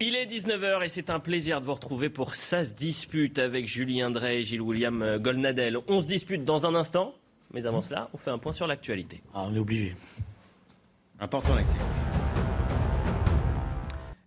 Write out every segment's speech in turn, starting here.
Il est 19h et c'est un plaisir de vous retrouver pour Ça se dispute avec Julien Drey et Gilles William euh, Golnadel. On se dispute dans un instant, mais avant cela, on fait un point sur l'actualité. Ah, on est obligé. Important l'actu.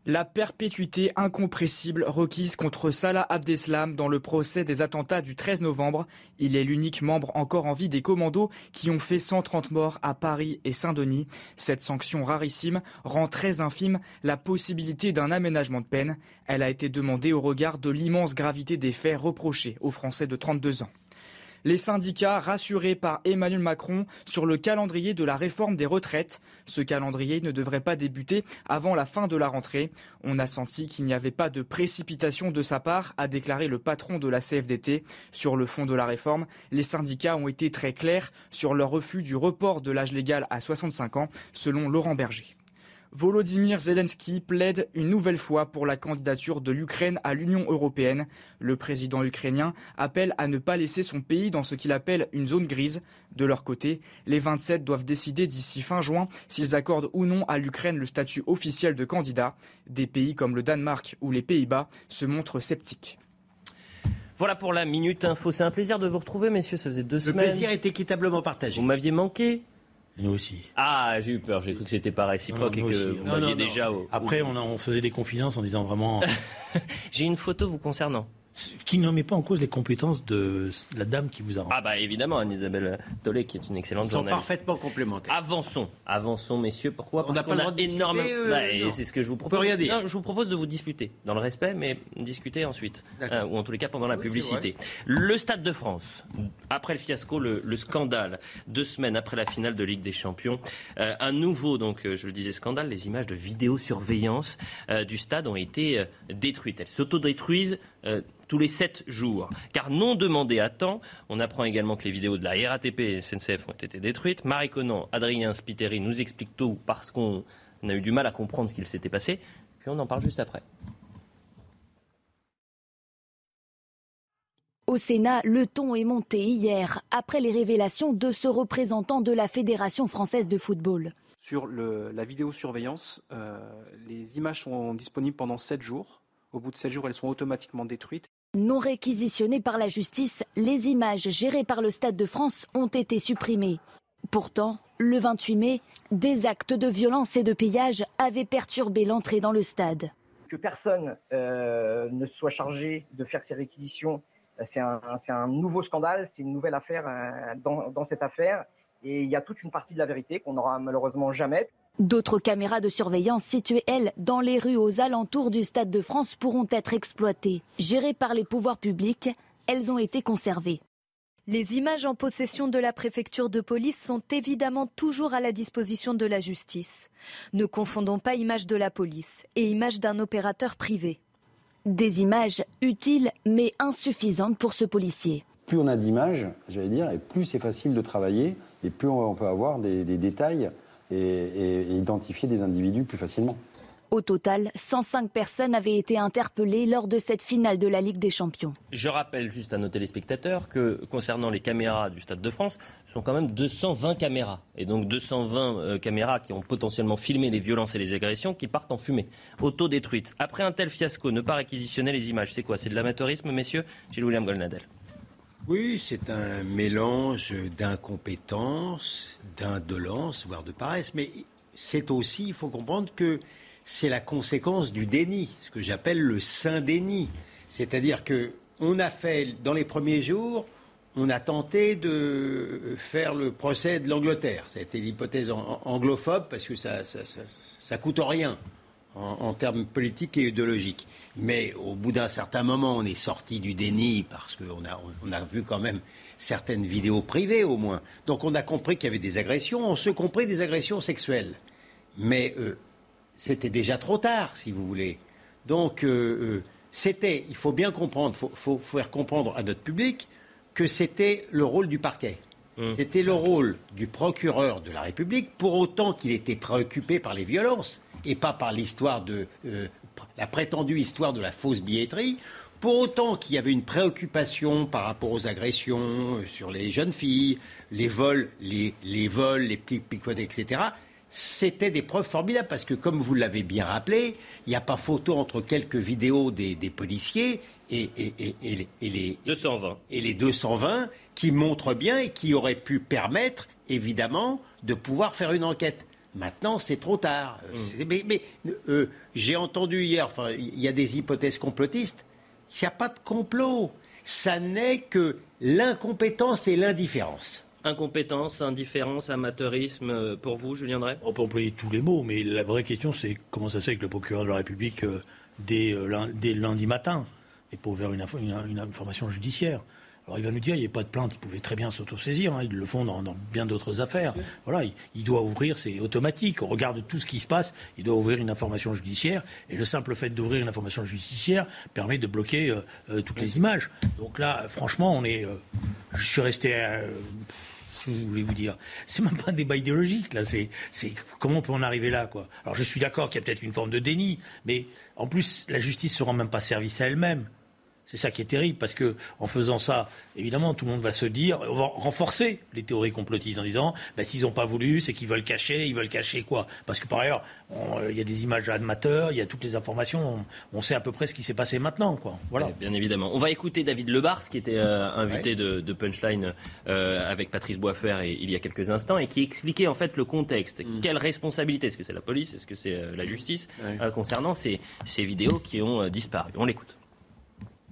La perpétuité incompressible requise contre Salah Abdeslam dans le procès des attentats du 13 novembre. Il est l'unique membre encore en vie des commandos qui ont fait 130 morts à Paris et Saint-Denis. Cette sanction rarissime rend très infime la possibilité d'un aménagement de peine. Elle a été demandée au regard de l'immense gravité des faits reprochés aux Français de 32 ans. Les syndicats rassurés par Emmanuel Macron sur le calendrier de la réforme des retraites. Ce calendrier ne devrait pas débuter avant la fin de la rentrée. On a senti qu'il n'y avait pas de précipitation de sa part, a déclaré le patron de la CFDT. Sur le fond de la réforme, les syndicats ont été très clairs sur leur refus du report de l'âge légal à 65 ans, selon Laurent Berger. Volodymyr Zelensky plaide une nouvelle fois pour la candidature de l'Ukraine à l'Union européenne. Le président ukrainien appelle à ne pas laisser son pays dans ce qu'il appelle une zone grise. De leur côté, les 27 doivent décider d'ici fin juin s'ils accordent ou non à l'Ukraine le statut officiel de candidat. Des pays comme le Danemark ou les Pays-Bas se montrent sceptiques. Voilà pour la Minute Info. C'est un plaisir de vous retrouver, messieurs. Ça faisait deux Le semaines. plaisir est équitablement partagé. Vous m'aviez manqué Nous aussi. Ah, j'ai eu peur. J'ai cru que c'était pas réciproque Non, et que aussi. vous Non, déjà... au- Après, on, a- on faisait des confidences en disant vraiment J'ai une photo vous concernant. Qui ne met pas en cause les compétences de la dame qui vous a rencontré. Ah bah évidemment, Anne-Isabelle Tollet, qui est une excellente Ils sont journaliste. parfaitement complémentaires. Avançons, avançons, messieurs. Pourquoi? On Parce n'a pas qu'on le droit de énormément. euh, Bah, et c'est ce que je vous On peut propose. rien dire. Non, je vous propose de vous disputer dans le respect, mais discuter ensuite. Euh, ou en tous les cas pendant la Oui, publicité. Le Stade de France, après le fiasco, le, le scandale, deux semaines après la finale de Ligue des Champions, euh, un nouveau, donc euh, je le disais, scandale. Les images de vidéosurveillance euh, du stade ont été euh, détruites. Elles s'autodétruisent. Euh, tous les 7 jours. Car non demandé à temps, on apprend également que les vidéos de la RATP et SNCF ont été détruites. Marie Conan, Adrien Spiteri nous expliquent tout parce qu'on a eu du mal à comprendre ce qu'il s'était passé. Puis on en parle juste après. Au Sénat, le ton est monté hier après les révélations de ce représentant de la Fédération française de football. Sur le- la vidéosurveillance, euh, les images sont disponibles pendant 7 jours. Au bout de 7 jours, elles sont automatiquement détruites. Non réquisitionnées par la justice, les images gérées par le Stade de France ont été supprimées. Pourtant, le 28 mai, des actes de violence et de pillage avaient perturbé l'entrée dans le stade. que personne euh, ne soit chargé de faire ces réquisitions, euh, c'est un, nouveau scandale, c'est une nouvelle affaire euh, dans, dans cette affaire. Et il y a toute une partie de la vérité qu'on n'aura malheureusement jamais. D'autres caméras de surveillance situées, elles, dans les rues aux alentours du Stade de France pourront être exploitées. Gérées par les pouvoirs publics, elles ont été conservées. Les images en possession de la préfecture de police sont évidemment toujours à la disposition de la justice. Ne confondons pas images de la police et images d'un opérateur privé. Des images utiles mais insuffisantes pour ce policier. Plus on a d'images, j'allais dire, et plus c'est facile de travailler, et plus on peut avoir des, des détails et, et- et identifier des individus plus facilement. Au total, 105 personnes avaient été interpellées lors de cette finale de la Ligue des Champions. Je rappelle juste à nos téléspectateurs que concernant les caméras du Stade de France, ce sont quand même 220 caméras. Et donc 220 euh, caméras qui ont potentiellement filmé les violences et les agressions qui partent en fumée, autodétruites. Après un tel fiasco, ne pas réquisitionner les images, c'est quoi? C'est de l'amateurisme, messieurs? Gilles William Golnadel. Oui, c'est un mélange d'incompétence, d'indolence, voire de paresse, mais c'est aussi, il faut comprendre que c'est la conséquence du déni, ce que j'appelle le saint déni. C'est-à-dire que on a fait, dans les premiers jours, on a tenté de faire le procès de l'Angleterre. Ça a été l'hypothèse an- anglophobe parce que ça, ça coûte rien en, en termes politiques et idéologiques. Mais au bout d'un certain moment, on est sorti du déni parce qu'on a, on a vu quand même certaines vidéos privées au moins. Donc on a compris qu'il y avait des agressions, on se compris des agressions sexuelles. Mais euh, c'était déjà trop tard, si vous voulez. Donc, euh, euh, c'était, il faut bien comprendre, il faut, faire comprendre à notre public que c'était le rôle du parquet. Mmh. C'était le rôle du procureur de la République, pour autant qu'il était préoccupé par les violences et pas par l'histoire de la prétendue histoire de la fausse billetterie. Pour autant qu'il y avait une préoccupation par rapport aux agressions sur les jeunes filles, les vols, les, les vols, les picotés, etc., c'était des preuves formidables parce que, comme vous l'avez bien rappelé, il n'y a pas photo entre quelques vidéos des, policiers et, les, 220. et les 220 qui montrent bien et qui auraient pu permettre, évidemment, de pouvoir faire une enquête. Maintenant, c'est trop tard. Mm. Mais, euh, j'ai entendu hier, enfin, il y a des hypothèses complotistes. Il n'y a pas de complot. Ça n'est que l'incompétence et l'indifférence. Incompétence, indifférence, amateurisme, euh, pour vous, Julien Drey? On peut employer tous les mots, mais la vraie question, c'est comment ça se fait que le procureur de la République, euh, dès, euh, dès, lundi matin, n'est pas ouvert une, une, information judiciaire alors il va nous dire, il n'y a pas de plainte, il pouvait très bien s'autosaisir, hein, ils le font dans, bien d'autres affaires. Voilà, il, doit ouvrir, c'est automatique, on regarde tout ce qui se passe, il doit ouvrir une information judiciaire, et le simple fait d'ouvrir une information judiciaire permet de bloquer toutes les images. Donc là, franchement, on est, je suis resté je voulais vous dire? C'est même pas un débat idéologique, là. C'est, c'est comment on peut en arriver là, quoi? Alors je suis d'accord qu'il y a peut-être une forme de déni, mais en plus, la justice se rend même pas service à elle-même. C'est ça qui est terrible, parce que en faisant ça, évidemment, tout le monde va se dire, on va renforcer les théories complotistes en disant, bah, s'ils n'ont pas voulu, c'est qu'ils veulent cacher, ils veulent cacher quoi? Parce que par ailleurs, il y a des images amateurs, il y a toutes les informations, on, sait à peu près ce qui s'est passé maintenant, quoi. Voilà. bien évidemment. On va écouter David Lebars, qui était euh, invité de, Punchline euh, avec Patrice Boisfer il y a quelques instants, et qui expliquait en fait le contexte. Mm. Quelle responsabilité? Est-ce que c'est la police? Est-ce que c'est euh, la justice? Concernant ces, ces vidéos qui ont disparu On l'écoute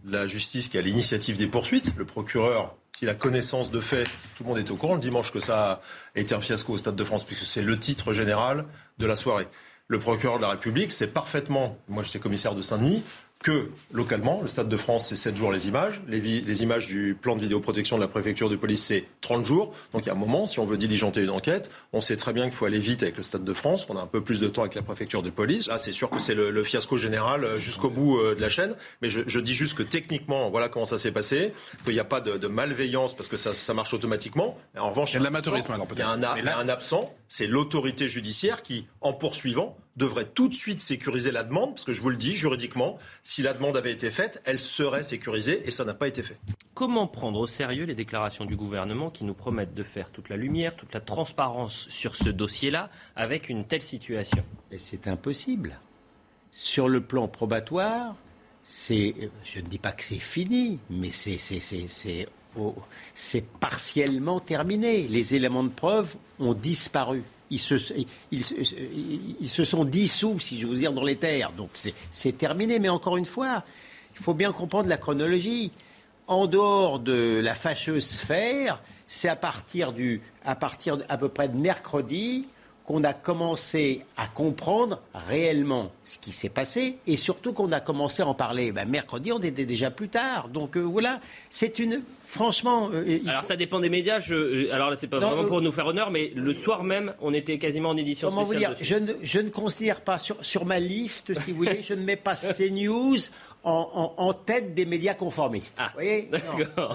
la justice qui a l'initiative des poursuites, le procureur qui a connaissance de fait, tout le monde est au courant le dimanche que ça a été un fiasco au Stade de France, puisque c'est le titre général de la soirée. Le procureur de la République sait parfaitement, moi j'étais commissaire de Saint-Denis, que localement, le Stade de France, c'est 7 jours les images. Les, images du plan de vidéoprotection de la préfecture de police, c'est 30 jours. Donc il y a un moment, si on veut diligenter une enquête, on sait très bien qu'il faut aller vite avec le Stade de France, qu'on a un peu plus de temps avec la préfecture de police. Là, c'est sûr que c'est le, fiasco général euh, jusqu'au bout euh, de la chaîne. Mais je, dis juste que techniquement, voilà comment ça s'est passé, qu'il n'y a pas de, malveillance parce que ça, marche automatiquement. En revanche, il y a de l'amateurisme alors peut-être. Il y a un absent, c'est l'autorité judiciaire qui, en poursuivant, devrait tout de suite sécuriser la demande, parce que je vous le dis, juridiquement, si la demande avait été faite, elle serait sécurisée, et ça n'a pas été fait. Comment prendre au sérieux les déclarations du gouvernement qui nous promettent de faire toute la lumière, toute la transparence sur ce dossier-là, avec une telle situation? C'est impossible. Sur le plan probatoire, c'est, je ne dis pas que c'est fini, mais c'est, c'est partiellement terminé. Les éléments de preuve ont disparu ils se, ils, se sont dissous, si je veux dire, dans les terres. Donc c'est terminé. Mais encore une fois, il faut bien comprendre la chronologie. En dehors de la fâcheuse sphère, c'est à partir du, à partir à peu près de mercredi qu'on a commencé à comprendre réellement ce qui s'est passé et surtout qu'on a commencé à en parler. Ben, mercredi, on était déjà plus tard. Donc euh, voilà, c'est une. Franchement. Euh, alors ça dépend des médias. Je, euh, alors c'est pas vraiment pour nous faire honneur, mais le soir même, on était quasiment en édition comment spéciale. Vous dire, je ne, je ne, considère pas sur, sur ma liste, si vous voulez, je ne mets pas CNews en, tête des médias conformistes. Ah, vous voyez?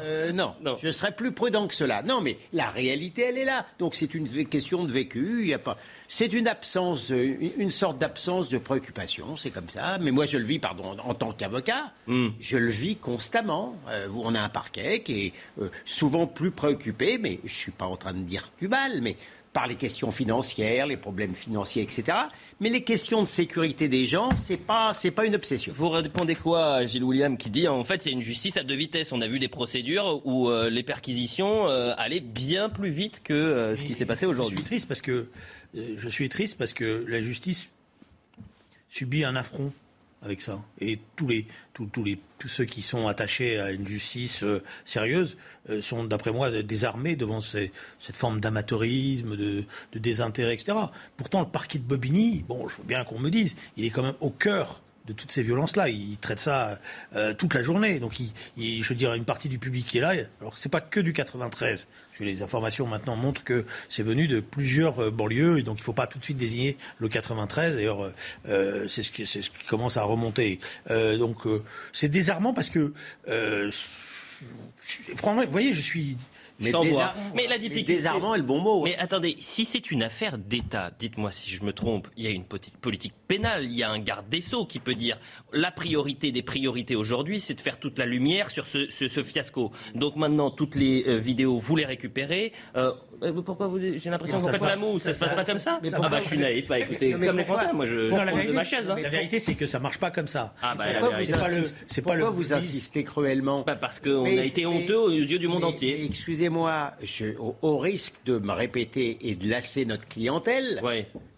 Euh, non, non, je serais plus prudent que cela. Non, mais la réalité, elle est là. Donc c'est une question de vécu. Il a pas. C'est une absence, euh, une sorte d'absence de préoccupation. C'est comme ça. Mais moi, je le vis, pardon, en tant qu'avocat, hmm. je le vis constamment. Euh, on a un parquet qui est souvent plus préoccupé, mais je suis pas en train de dire du mal, mais par les questions financières, les problèmes financiers, etc. Mais les questions de sécurité des gens, c'est pas c'est pas une obsession. Vous répondez quoi à Gilles William qui dit en fait il y a une justice à deux vitesses. On a vu des procédures où euh, les perquisitions euh, allaient bien plus vite que euh, ce qui s'est passé aujourd'hui. Je suis triste parce que je suis triste parce que la justice subit un affront avec ça. Et tous les, tous, les, tous ceux qui sont attachés à une justice euh, sérieuse euh, sont, d'après moi, désarmés devant cette forme d'amateurisme, de, de, désintérêt, etc. Pourtant, le parquet de Bobigny, bon, je veux bien qu'on me dise, il est quand même au cœur de toutes ces violences-là. Il traite ça euh, toute la journée. Donc, il, je veux dire, une partie du public qui est là, alors que c'est pas que du 93. les informations maintenant montrent que c'est venu de plusieurs euh, banlieues, et donc il ne faut pas tout de suite désigner le 93. D'ailleurs, euh, c'est ce, ce qui commence à remonter. donc, c'est désarmant parce que, franchement, vous voyez, je suis mais, mais la difficulté. désarmant est le bon mot. Mais attendez, si c'est une affaire d'État, dites-moi si je me trompe, il y a une politique pénale, il y a un garde des Sceaux qui peut dire la priorité des priorités aujourd'hui, c'est de faire toute la lumière sur ce, ce, fiasco. Donc maintenant, toutes les euh, vidéos, vous les récupérez. Euh, euh, pourquoi vous, j'ai l'impression que vous faites la moue, ça, se passe pas comme ça Ah bah je suis naïf, pas écoutez, comme les Français, moi je, prends de ma chaise. Hein. La vérité c'est que ça marche pas comme ça. Ah bah c'est pas le. Pourquoi vous insistez cruellement Parce qu'on a été honteux aux yeux du monde entier. Excusez-moi, au, risque de me répéter et de lasser notre clientèle,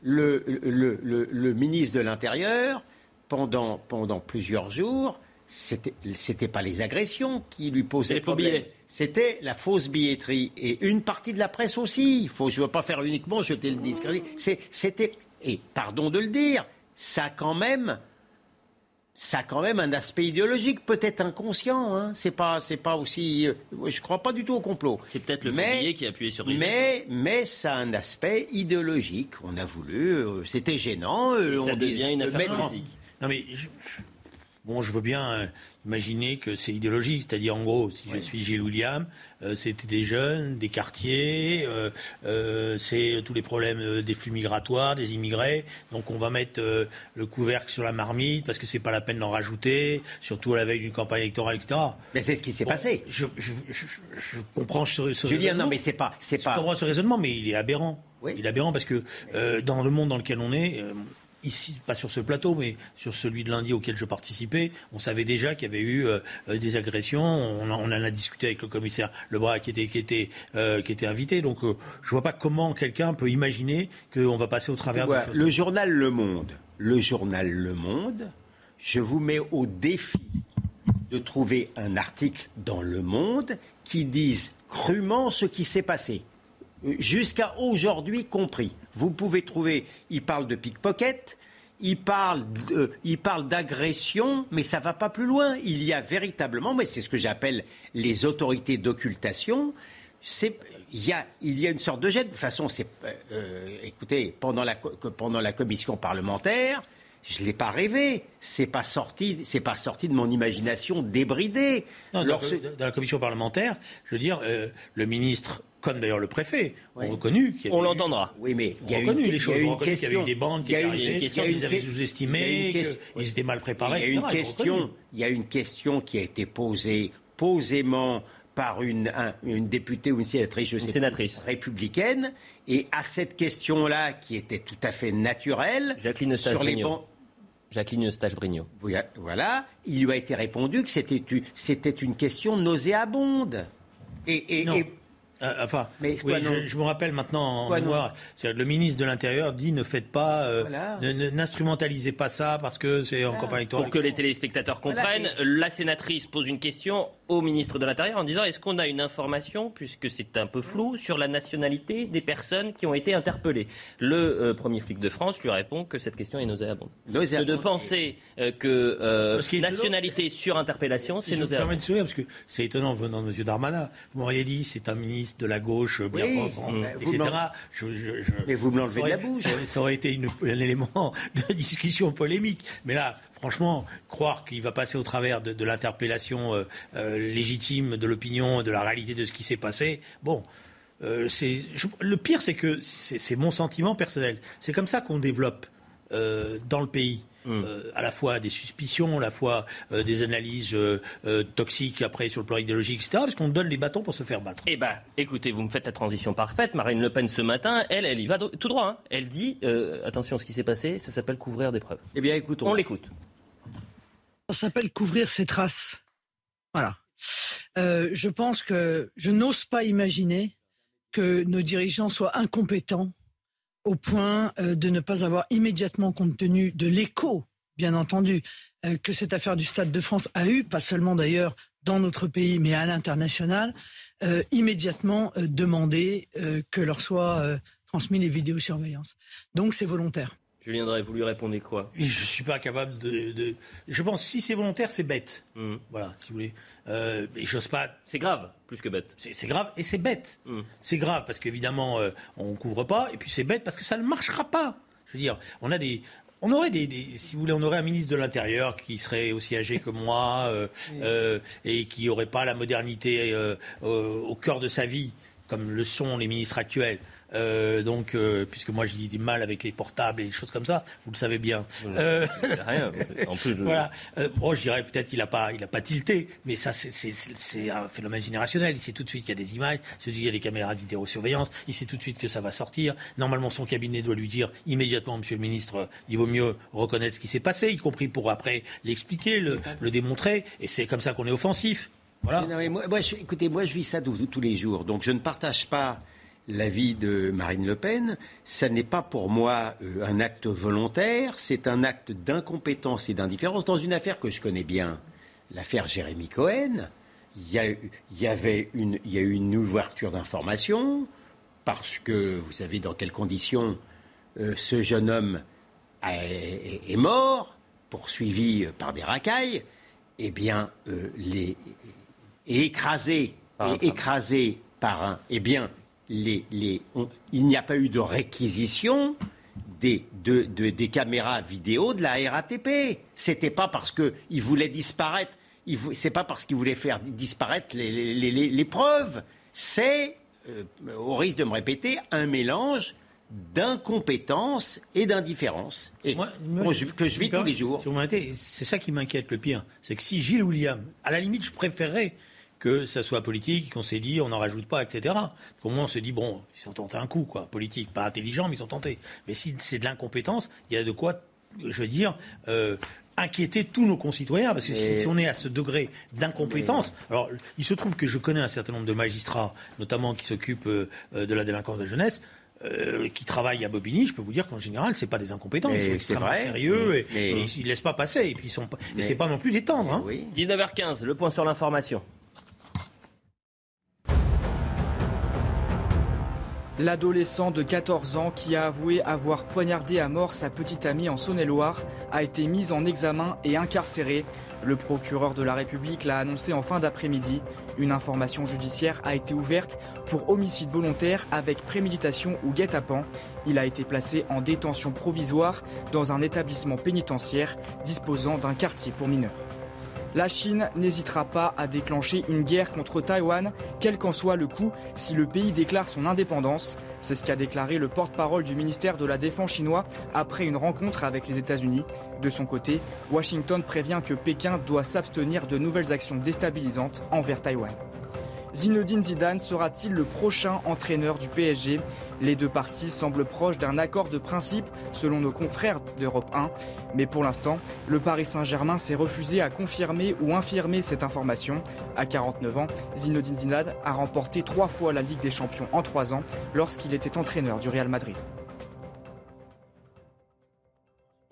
le, le, le, le ministre de l'Intérieur, pendant, pendant plusieurs jours, c'était pas les agressions qui lui posaient problème. C'était la fausse billetterie et une partie de la presse aussi. Faut, je veux pas faire uniquement jeter le discrédit. C'était et pardon de le dire, ça quand même, ça quand même un aspect idéologique, peut-être inconscient. Hein. C'est pas, c'est pas aussi. Euh, je crois pas du tout au complot. C'est peut-être le mais, qui a appuyé sur les Mais, mais ça a un aspect idéologique. On a voulu. Euh, c'était gênant. Euh, ça devient une affaire politique. Non mais Bon, je veux bien euh, imaginer que c'est idéologique, c'est-à-dire en gros, si je suis Gilles William, euh, c'était des jeunes, des quartiers, euh, c'est tous les problèmes des flux migratoires, des immigrés, donc on va mettre le couvercle sur la marmite parce que c'est pas la peine d'en rajouter, surtout à la veille d'une campagne électorale, etc. Mais c'est ce qui s'est passé. Je, comprends ce, ce Julien, non, mais c'est pas, c'est pas. Je comprends ce raisonnement, mais il est aberrant. Il est aberrant parce que dans le monde dans lequel on est ici, pas sur ce plateau, mais sur celui de lundi auquel je participais, on savait déjà qu'il y avait eu euh, des agressions. On, en a discuté avec le commissaire Lebras qui était, qui était, euh, qui était invité. Donc, euh, je vois pas comment quelqu'un peut imaginer qu'on va passer au travers de Le journal Le Monde, le journal Le Monde, je vous mets au défi de trouver un article dans Le Monde qui dise crûment ce qui s'est passé jusqu'à aujourd'hui compris. Vous pouvez trouver, il parle de pickpocket, il parle, il parle d'agression, mais ça va pas plus loin. Il y a véritablement, mais c'est ce que j'appelle les autorités d'occultation. Il y, a, une sorte de jet. De toute façon, c'est, euh, écoutez, pendant la, pendant la commission parlementaire, je ne l'ai pas rêvé. C'est pas sorti, c'est pas sorti de mon imagination débridée. dans, la commission parlementaire, je veux dire, euh, le ministre comme d'ailleurs le préfet, ont reconnu qu'il y On l'entendra. Oui, mais il y a reconnu les choses. Une question, il y a eu des bandes qui étaient qu'ils avaient sous-estimées, qu'ils étaient mal préparés. Il y a une question, il y a une question qui a été posée posément par une, une députée ou une sénatrice, je sais sénatrice. républicaine, et à cette question-là, qui était tout à fait naturelle, Jacqueline sur les bancs, Jacqueline Eustache-Brignot. Voilà, il lui a été répondu que c'était une question nauséabonde. Et, et, et euh, enfin, mais je, me rappelle maintenant en mémoire, le ministre de l'Intérieur dit ne faites pas, euh, n'instrumentalisez pas ça parce que c'est en campagne Pour que les téléspectateurs comprennent, la sénatrice pose une question au ministre de l'Intérieur en disant est-ce qu'on a une information, puisque c'est un peu flou, sur la nationalité des personnes qui ont été interpellées? Le euh, premier flic de France lui répond que cette question est nauséabonde. Que de penser que nationalité sur interpellation, c'est nauséabonde. Je parce que c'est étonnant venant de M. Darmanin. Vous m'auriez dit c'est un ministre de la gauche bien pensant, etc. mais vous me l'enlevez de la bouche. Ça, aurait été un élément de discussion polémique. Mais là, franchement, croire qu'il va passer au travers de, l'interpellation euh, euh, légitime de l'opinion, de la réalité de ce qui s'est passé, bon. Euh, le pire, c'est que c'est mon sentiment personnel. C'est comme ça qu'on développe dans le pays Mm. Euh, à la fois des suspicions, à la fois euh, des analyses euh, toxiques après sur le plan idéologique, etc. Parce qu'on donne les bâtons pour se faire battre. Eh ben, écoutez, vous me faites la transition parfaite. Marine Le Pen ce matin, elle, elle y va tout droit. Hein. Elle dit, attention, ce qui s'est passé, ça s'appelle couvrir des preuves. Eh bien, écoutons. On l'écoute. Ça s'appelle couvrir ses traces. Voilà. je pense que je n'ose pas imaginer que nos dirigeants soient incompétents au point euh, de ne pas avoir immédiatement compte tenu de l'écho, bien entendu, euh, que cette affaire du Stade de France a eu, pas seulement d'ailleurs dans notre pays, mais à l'international, euh, immédiatement demander que leur soient transmis les vidéosurveillances. Donc c'est volontaire. Julien Drey, vous lui répondez quoi? Je ne suis pas capable de, Je pense si c'est volontaire, c'est bête. Mmh. Voilà, si vous voulez. Euh, j'ose pas. C'est grave, plus que bête. C'est grave et c'est bête. Mmh. C'est grave parce qu'évidemment, euh, on ne couvre pas. Et puis c'est bête parce que ça ne marchera pas. Je veux dire, on a des. On aurait des, si vous voulez, on aurait un ministre de l'Intérieur qui serait aussi âgé que moi euh, euh et qui n'aurait pas la modernité au cœur de sa vie, comme le sont les ministres actuels. Euh, donc, euh, puisque moi j'ai du mal avec les portables et des choses comme ça, vous le savez bien. Euh, rien. En plus, je... voilà. bon, je dirais peut-être qu'il n'a pas, il a pas tilté, mais ça c'est un phénomène générationnel. Il sait tout de suite qu'il y a des images, il y a des caméras de vidéosurveillance, il sait tout de suite que ça va sortir. Normalement, son cabinet doit lui dire immédiatement, Monsieur le Ministre, il vaut mieux reconnaître ce qui s'est passé, y compris pour après l'expliquer, le, le démontrer. Et c'est comme ça qu'on est offensif. Voilà. moi, écoutez, moi je vis ça tous les jours, donc je ne partage pas l'avis de Marine Le Pen, ça n'est pas pour moi euh, un acte volontaire, c'est un acte d'incompétence et d'indifférence dans une affaire que je connais bien, l'affaire Jérémy Cohen. Il y, a, y avait une, il y a eu une ouverture d'information parce que vous savez dans quelles conditions euh, ce jeune homme est, mort, poursuivi par des racailles. Eh bien, euh, les, écrasé, écrasé par un. Eh bien, il n'y a pas eu de réquisition des, caméras vidéo de la RATP. C'était pas parce qu'il voulait disparaître, c'est pas parce qu'il voulait faire disparaître les, preuves. C'est, euh, au risque de me répéter, un mélange d'incompétence et d'indifférence. Et que je vis tous les jours. c'est ça qui m'inquiète le pire. C'est que si Gilles William, à la limite, je préférerais que ça soit politique, qu'on s'est dit on n'en rajoute pas, etc. Au moins on se dit bon, ils ont tenté un coup, quoi, politique, pas intelligent, mais ils ont tenté. Mais si c'est de l'incompétence, il y a de quoi, je veux dire, euh, inquiéter tous nos concitoyens, parce que si, on est à ce degré d'incompétence, alors il se trouve que je connais un certain nombre de magistrats, notamment qui s'occupent euh, de la délinquance de la jeunesse. Euh, qui travaillent à Bobigny, je peux vous dire qu'en général, c'est pas des incompétents. ils sont extrêmement sérieux et, ils, ne laissent pas passer. Et puis ils sont et c'est pas non plus des tendres. Hein. 19h15, le point sur l'information. L'adolescent de 14 ans qui a avoué avoir poignardé à mort sa petite amie en Saône-et-Loire a été mis en examen et incarcéré. Le procureur de la République l'a annoncé en fin d'après-midi. Une information judiciaire a été ouverte pour homicide volontaire avec préméditation ou guet-apens. Il a été placé en détention provisoire dans un établissement pénitentiaire disposant d'un quartier pour mineurs. La Chine n'hésitera pas à déclencher une guerre contre Taïwan, quel qu'en soit le coût, si le pays déclare son indépendance. C'est ce qu'a déclaré le porte-parole du ministère de la Défense chinois après une rencontre avec les États-Unis. De son côté, Washington prévient que Pékin doit s'abstenir de nouvelles actions déstabilisantes envers Taïwan. Zinedine Zidane sera-t-il le prochain entraîneur du PSG Les deux parties semblent proches d'un accord de principe selon nos confrères d'Europe 1. Mais pour l'instant, le Paris Saint-Germain s'est refusé à confirmer ou infirmer cette information. À 49 ans, Zinedine Zidane a remporté trois fois la Ligue des Champions en trois ans lorsqu'il était entraîneur du Real Madrid.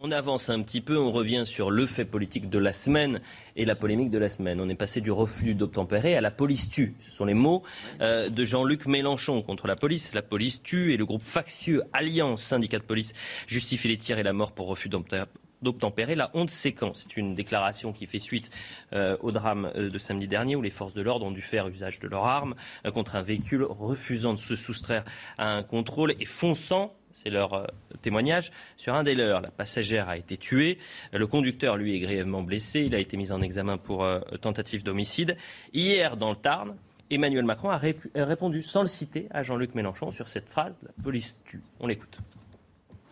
On avance un petit peu, on revient sur le fait politique de la semaine et la polémique de la semaine. On est passé du refus d'obtempérer à la police tue. Ce sont les mots euh, de Jean-Luc Mélenchon contre la police. La police tue et le groupe factieux Alliance, syndicat de police, justifie les tirs et la mort pour refus d'obtempérer. La honte séquence, c'est une déclaration qui fait suite euh, au drame euh, de samedi dernier où les forces de l'ordre ont dû faire usage de leurs armes contre un véhicule refusant de se soustraire à un contrôle et fonçant c'est leur euh, témoignage, sur un des leurs. La passagère a été tuée, le conducteur, lui, est grièvement blessé, il a été mis en examen pour euh, tentative d'homicide. Hier, dans le Tarn, Emmanuel Macron a répondu, sans le citer, à Jean-Luc Mélenchon sur cette phrase, la police tue. On l'écoute.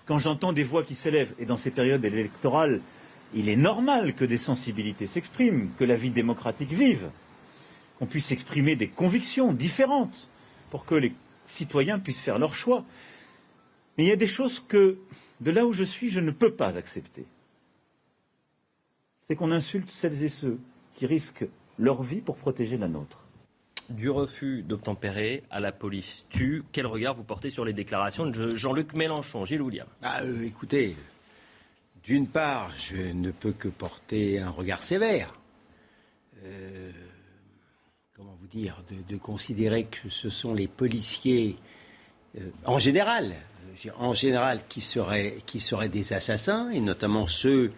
Quand j'entends des voix qui s'élèvent, et dans ces périodes électorales, il est normal que des sensibilités s'expriment, que la vie démocratique vive, qu'on puisse exprimer des convictions différentes pour que les citoyens puissent faire leur choix. Mais il y a des choses que, de là où je suis, je ne peux pas accepter. C'est qu'on insulte celles et ceux qui risquent leur vie pour protéger la nôtre. Du refus d'obtempérer à la police tue. Quel regard vous portez sur les déclarations de Jean-Luc Mélenchon Gilles William bah, euh, Écoutez, d'une part, je ne peux que porter un regard sévère. Euh, comment vous dire de, considérer que ce sont les policiers, euh, en général, en général, qui seraient, qui des assassins, et notamment ceux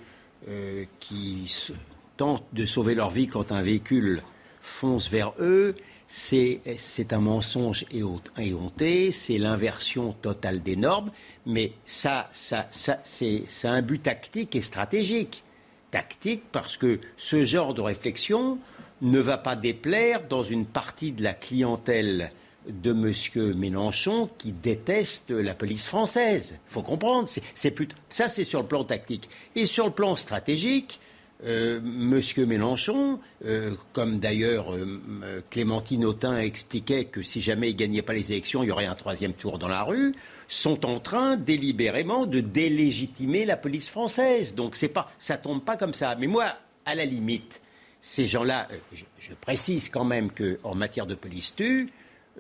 euh, qui tentent de sauver leur vie quand un véhicule fonce vers eux. C'est un mensonge éhonté, c'est l'inversion totale des normes, mais ça, ça, ça c'est un but tactique et stratégique. Tactique parce que ce genre de réflexion ne va pas déplaire dans une partie de la clientèle de M. Mélenchon qui déteste la police française. Il faut comprendre. C'est, ça, c'est sur le plan tactique. Et sur le plan stratégique, euh, M. Mélenchon, euh, comme d'ailleurs euh, Clémentine Autain expliquait que si jamais il gagnait pas les élections, il y aurait un troisième tour dans la rue, sont en train délibérément de délégitimer la police française. Donc c'est pas, ça tombe pas comme ça. Mais moi, à la limite, ces gens-là, je, je, précise quand même qu'en matière de police tue,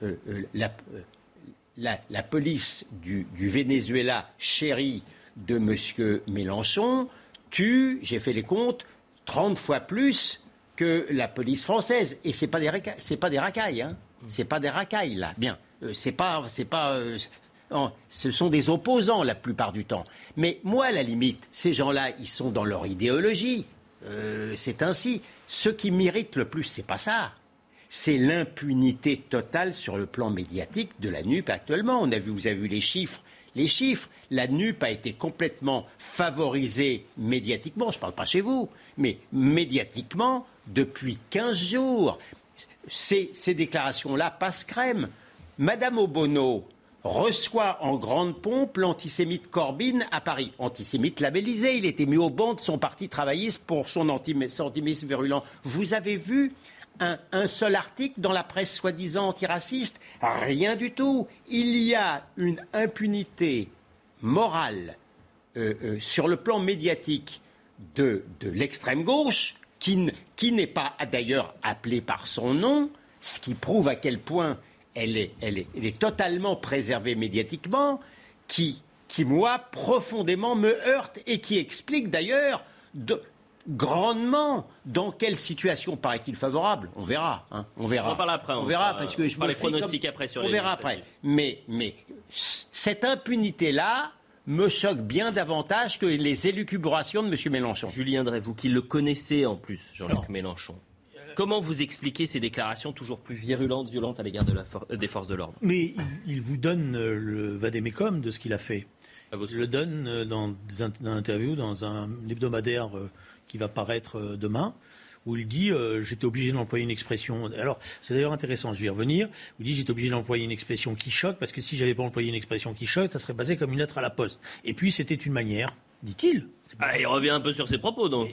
euh, euh, euh, la, police du, Venezuela chérie de M. Mélenchon tue, j'ai fait les comptes, 30 fois plus que la police française. Et ce n'est pas, des racailles, pas des racailles. Hein. C'est pas des racailles, là. Bien. c'est pas. C'est pas ce sont des opposants la plupart du temps. Mais moi, à la limite, ces gens-là, ils sont dans leur idéologie. c'est ainsi. Ce qui m'irrite le plus, c'est pas ça c'est l'impunité totale sur le plan médiatique de la NUP actuellement. On a vu, vous avez vu les chiffres. Les chiffres, la NUP a été complètement favorisée médiatiquement, je ne parle pas chez vous, mais médiatiquement depuis 15 jours. Ces, déclarations-là passent crème. Madame Obono reçoit en grande pompe l'antisémite Corbyn à Paris. Antisémite labellisé, il était mis au banc de son parti travailliste pour son antisémitisme virulent. Vous avez vu un, seul article dans la presse soi-disant antiraciste Rien du tout. Il y a une impunité morale euh, euh, sur le plan médiatique de, l'extrême gauche, qui, n'est pas d'ailleurs appelée par son nom, ce qui prouve à quel point elle est, totalement préservée médiatiquement, qui, qui, moi, profondément me heurte et qui explique d'ailleurs grandement dans quelle situation paraît-il favorable On verra. Hein, on verra. On après. On, verra parce que je me les pronostics après sur on verra après. Mais, mais cette impunité-là me choque bien davantage que les élucubrations de M. Mélenchon. Julien Drey, vous qui le connaissez en plus, Jean-Luc Mélenchon. Comment vous expliquez ces déclarations toujours plus virulentes, violentes à l'égard de des forces de l'ordre? Mais il, vous donne euh, le vadémécum de ce qu'il a fait. Il le donne euh, dans une interview, dans un hebdomadaire euh, qui va paraître euh, demain où il dit euh, j'étais obligé d'employer une expression. Alors c'est d'ailleurs intéressant, je vais y revenir. Où il dit j'étais obligé d'employer une expression qui choque parce que si j'avais pas employé une expression qui choque, ça serait basé comme une lettre à la poste. Et puis c'était une manière dit-il. Ah, il revient un peu sur ses propos, donc.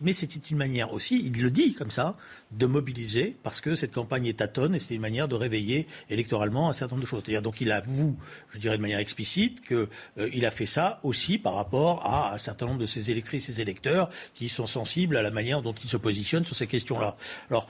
mais c'était une manière aussi, il le dit comme ça, de mobiliser, parce que cette campagne est tâtonne, et c'était une manière de réveiller électoralement un certain nombre de choses. C'est-à-dire, donc il avoue, je dirais de manière explicite, qu'il euh, a fait ça aussi par rapport à un certain nombre de ses électrices et ses électeurs qui sont sensibles à la manière dont il se positionne sur ces questions-là. Alors,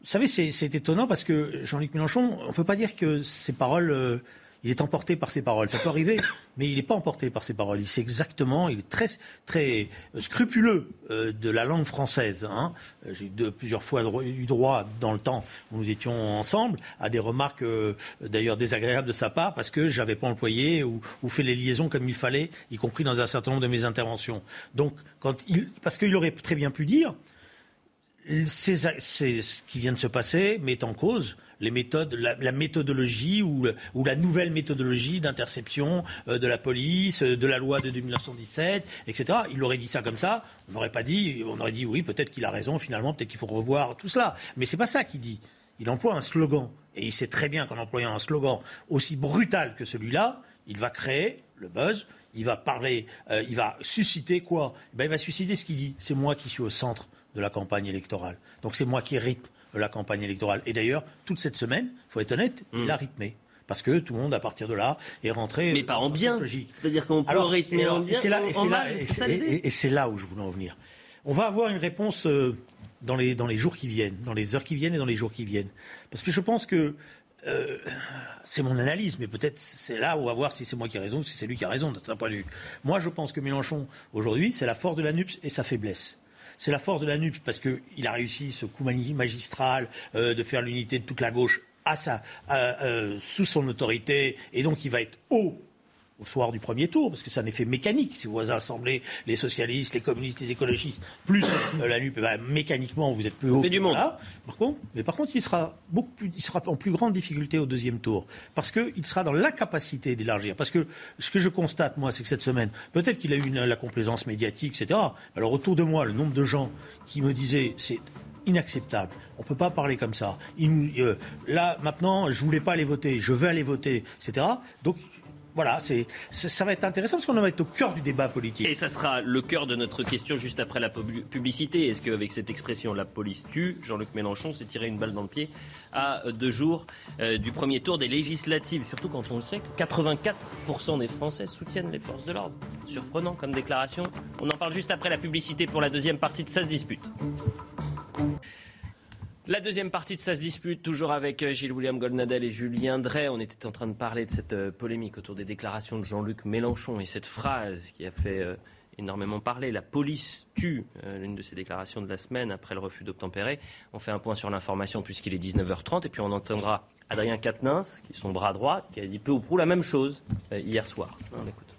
vous savez, c'est étonnant parce que Jean-Luc Mélenchon, on ne peut pas dire que ses paroles... Euh, il est emporté par ses paroles. Ça peut arriver, mais il n'est pas emporté par ses paroles. Il sait exactement, il est très, très scrupuleux euh, de la langue française. Hein. Euh, j'ai eu plusieurs fois eu droit, dans le temps où nous étions ensemble, à des remarques euh, d'ailleurs désagréables de sa part parce que j'avais pas employé ou, ou, fait les liaisons comme il fallait, y compris dans un certain nombre de mes interventions. Donc, quand il, parce qu'il aurait très bien pu dire, c'est ce qui vient de se passer met en cause les méthodes, la, méthodologie ou, la nouvelle méthodologie d'interception euh, de la police, euh, de la loi de 1917, etc. Il aurait dit ça comme ça, on n'aurait pas dit, on aurait dit oui, peut-être qu'il a raison, finalement, peut-être qu'il faut revoir tout cela. Mais c'est pas ça qu'il dit. Il emploie un slogan. Et il sait très bien qu'en employant un slogan aussi brutal que celui-là, il va créer le buzz, il va parler, euh, il va susciter quoi? Eh ben, Il va susciter ce qu'il dit. C'est moi qui suis au centre de la campagne électorale. Donc c'est moi qui rythme la campagne électorale. Et d'ailleurs, toute cette semaine, il faut être honnête, il a mm. rythmé parce que tout le monde, à partir de là, est rentré. Mais pas en bien. C'est-à-dire qu'on peut rythmer en bien. Et c'est là, où je voulais en venir. On va avoir une réponse euh, dans, les, dans les jours qui viennent, dans les heures qui viennent et dans les jours qui viennent. Parce que je pense que euh, c'est mon analyse, mais peut-être c'est là où on va voir si c'est moi qui ai raison ou si c'est lui qui a raison, d'un point de vue. Moi, je pense que Mélenchon, aujourd'hui, c'est la force de la NUPS et sa faiblesse c'est la force de la NUP parce qu'il a réussi ce coup magistral euh, de faire l'unité de toute la gauche euh, sous son autorité, et donc il va être haut au soir du premier tour, parce que c'est un effet mécanique. Si vous assemblez les socialistes, les communistes, les écologistes, plus euh, la NUP, bah, mécaniquement, vous êtes plus haut. du monde. Par contre, mais par contre, il sera, beaucoup plus, il sera en plus grande difficulté au deuxième tour, parce qu'il sera dans l'incapacité d'élargir. Parce que ce que je constate, moi, c'est que cette semaine, peut-être qu'il a eu la complaisance médiatique, etc. Alors autour de moi, le nombre de gens qui me disaient, c'est inacceptable. On ne peut pas parler comme ça. Euh, là, maintenant, je voulais pas aller voter, je veux aller voter, etc. Donc, voilà, c'est, ça va être intéressant parce qu'on va être au cœur du débat politique. Et ça sera le cœur de notre question juste après la publicité. Est-ce qu'avec cette expression la police tue, Jean-Luc Mélenchon s'est tiré une balle dans le pied à deux jours euh, du premier tour des législatives? Surtout quand on le sait que 84% des Français soutiennent les forces de l'ordre. Surprenant comme déclaration. On en parle juste après la publicité pour la deuxième partie de Ça se dispute. La deuxième partie de Ça se dispute, toujours avec euh, Gilles William Goldnadel et Julien Drey. On était en train de parler de cette euh, polémique autour des déclarations de Jean-Luc Mélenchon et cette phrase qui a fait euh, énormément parler. La police tue, l'une de ces déclarations de la semaine après le refus d'obtempérer. On fait un point sur l'information puisqu'il est 19h30 et puis on entendra Adrien Quatennens, qui est son bras droit, qui a dit peu ou prou la même chose hier soir. On écoute.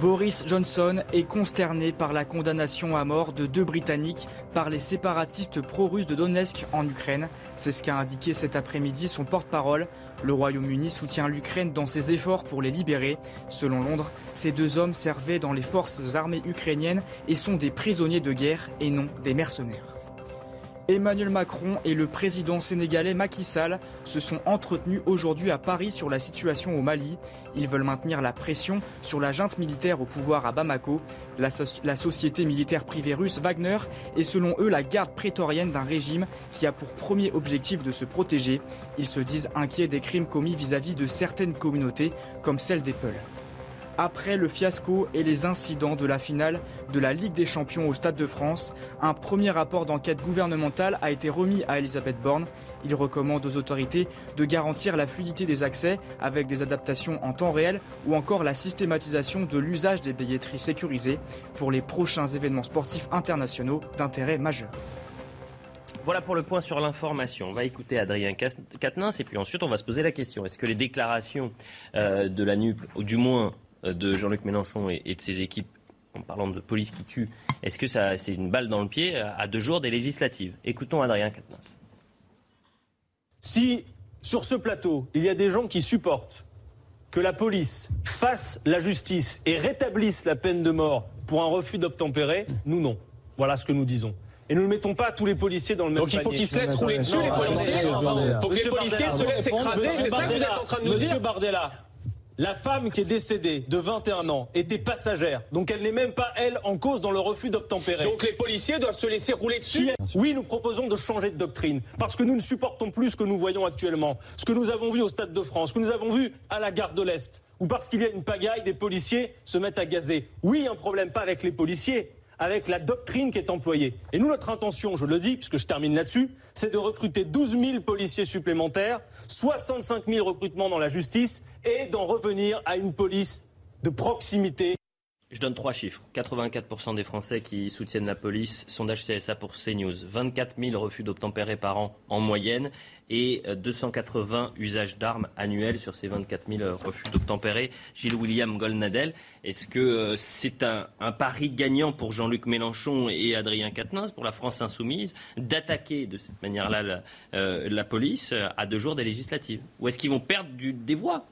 Boris Johnson est consterné par la condamnation à mort de deux Britanniques par les séparatistes pro-russes de Donetsk en Ukraine. C'est ce qu'a indiqué cet après-midi son porte-parole. Le Royaume-Uni soutient l'Ukraine dans ses efforts pour les libérer. Selon Londres, ces deux hommes servaient dans les forces armées ukrainiennes et sont des prisonniers de guerre et non des mercenaires. Emmanuel Macron et le président sénégalais Macky Sall se sont entretenus aujourd'hui à Paris sur la situation au Mali. Ils veulent maintenir la pression sur la junte militaire au pouvoir à Bamako. La, société militaire privée russe Wagner est selon eux la garde prétorienne d'un régime qui a pour premier objectif de se protéger. Ils se disent inquiets des crimes commis vis-à-vis -vis de certaines communautés comme celle des Peuls après le fiasco et les incidents de la finale de la Ligue des Champions au Stade de France. Un premier rapport d'enquête gouvernementale a été remis à Elisabeth Borne. Il recommande aux autorités de garantir la fluidité des accès avec des adaptations en temps réel ou encore la systématisation de l'usage des billetteries sécurisées pour les prochains événements sportifs internationaux d'intérêt majeur. Voilà pour le point sur l'information. On va écouter Adrien Quatennens et puis ensuite on va se poser la question est-ce que les déclarations euh, de la NUP, ou du moins de Jean-Luc Mélenchon et, de ses équipes en parlant de police qui tue, est-ce que ça, c'est une balle dans le pied à deux jours des législatives? Écoutons Adrien Quatennens. Si sur ce plateau, il y a des gens qui supportent que la police fasse la justice et rétablisse la peine de mort pour un refus d'obtempérer, nous non. Voilà ce que nous disons. Et nous ne mettons pas tous les policiers dans le même Donc il faut qu'ils se laissent rouler dessus, les policiers. Il faut que les policiers se laissent écraser. C'est ça que vous êtes en train de nous dire. Monsieur Bardella, la femme qui est décédée de 21 ans était passagère, donc elle n'est même pas, elle, en cause dans le refus d'obtempérer. Donc les policiers doivent se laisser rouler dessus Oui, nous proposons de changer de doctrine, parce que nous ne supportons plus ce que nous voyons actuellement, ce que nous avons vu au Stade de France, ce que nous avons vu à la gare de l'Est, ou parce qu'il y a une pagaille, des policiers se mettent à gazer. Oui, un problème pas avec les policiers, avec la doctrine qui est employée. Et nous, notre intention, je le dis, puisque je termine là-dessus, c'est de recruter 12 000 policiers supplémentaires, 65 000 recrutements dans la justice et d'en revenir à une police de proximité. Je donne trois chiffres. 84% des Français qui soutiennent la police. Sondage CSA pour CNews. 24 000 refus d'obtempérer par an en moyenne et 280 euh, usages d'armes annuels sur ces 24 000 euh, refus d'obtempérer. Gilles William Golnadel, est-ce que euh, c'est un, pari gagnant pour Jean-Luc Mélenchon et Adrien Quatennens, pour la France insoumise, d'attaquer de cette manière-là la, police à deux jours des législatives? Ou est-ce qu'ils vont perdre des voix?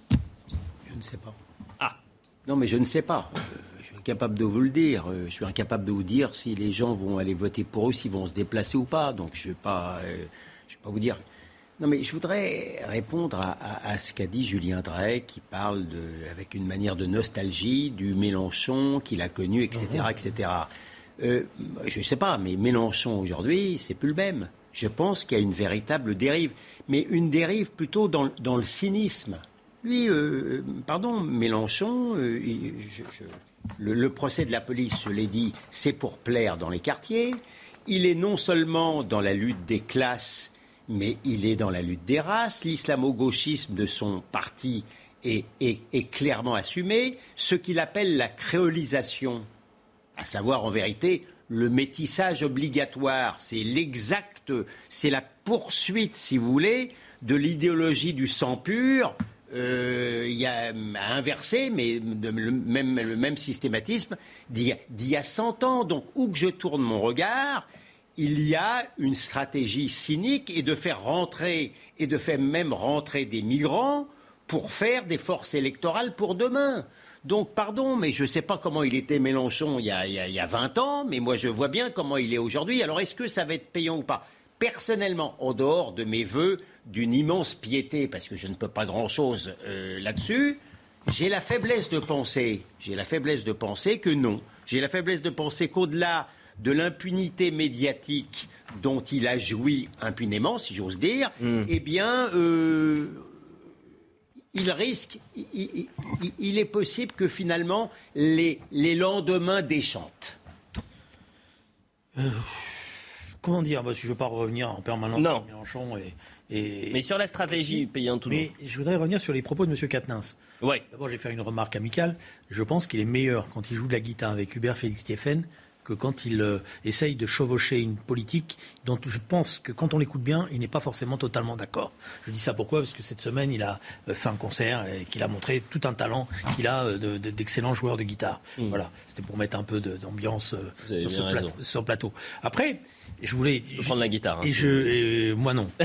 Je ne sais pas. Ah Non, mais je ne sais pas incapable de vous le dire. Euh, je suis incapable de vous dire si les gens vont aller voter pour eux, s'ils vont se déplacer ou pas. Donc je ne vais, pas, euh, vais pas vous dire. Non, mais je voudrais répondre à, ce qu'a dit Julien Drey, qui parle de, avec une manière de nostalgie du Mélenchon qu'il a connu, etc. etc. Euh, je ne sais pas, mais Mélenchon aujourd'hui, c'est plus le même. Je pense qu'il y a une véritable dérive, mais une dérive plutôt dans, dans le cynisme. Lui, pardon, Mélenchon, je, le, procès de la police, je l'ai dit, c'est pour plaire dans les quartiers. Il est non seulement dans la lutte des classes, mais il est dans la lutte des races. L'islamo-gauchisme de son parti est, clairement assumé. Ce qu'il appelle la créolisation, à savoir en vérité le métissage obligatoire, c'est l'exact, c'est la poursuite, si vous voulez, de l'idéologie du sang pur. Euh, y a inversé, mais le même, le même systématisme d'il y, a 100 ans. Donc, où que je tourne mon regard, il y a une stratégie cynique et de faire rentrer, et de faire même rentrer des migrants pour faire des forces électorales pour demain. Donc, pardon, mais je ne sais pas comment il était Mélenchon il y, a, il y, a, 20 ans, mais moi je vois bien comment il est aujourd'hui. Alors, est-ce que ça va être payant ou pas? Personnellement, en dehors de mes voeux d'une immense piété, parce que je ne peux pas grand-chose euh, là-dessus, j'ai la faiblesse de penser, j'ai la faiblesse de penser que non. J'ai la faiblesse de penser qu'au-delà de l'impunité médiatique dont il a joui impunément, si j'ose dire, hmm. eh bien, euh, il risque, il, est possible que finalement les, les lendemains déchantent. Euh, comment dire Je ne veux pas revenir en permanence sur Mélenchon et, mais sur la stratégie payante tout Mais je voudrais revenir sur les propos de M. Katnins. Ouais. D'abord, j'ai fait une remarque amicale. Je pense qu'il est meilleur quand il joue de la guitare avec Hubert Félix Stéphane que quand il euh, essaye de chevaucher une politique dont je pense que quand on l'écoute bien, il n'est pas forcément totalement d'accord. Je dis ça pourquoi? Parce que cette semaine, il a euh, fait un concert et qu'il a montré tout un talent qu'il a euh, d'excellents joueurs de guitare. Hmm. Voilà, c'était pour mettre un peu d'ambiance sur, ce plateau. Après, je voulais je prendre la guitare. Hein, et je, moi non,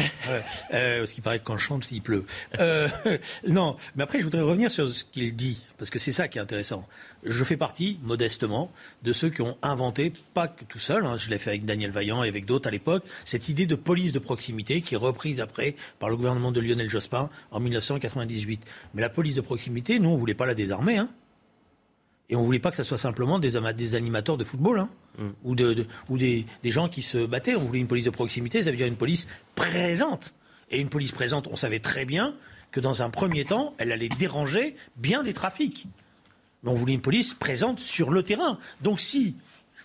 euh, parce qu'il paraît que quand je chante, il pleut. Euh, non, mais après je voudrais revenir sur ce qu'il dit, parce que c'est ça qui est intéressant. Je fais partie, modestement, de ceux qui ont inventé, pas que tout seul, hein, je l'ai fait avec Daniel Vaillant et avec d'autres à l'époque, cette idée de police de proximité qui est reprise après par le gouvernement de Lionel Jospin en 1998. Mais la police de proximité, nous on voulait pas la désarmer, hein. Et on ne voulait pas que ce soit simplement des, des animateurs de football hein, mm. ou, de, ou des, des, gens qui se battaient. On voulait une police de proximité, ça veut dire une police présente. Et une police présente, on savait très bien que dans un premier temps, elle allait déranger bien des trafics. Mais on voulait une police présente sur le terrain. Donc si,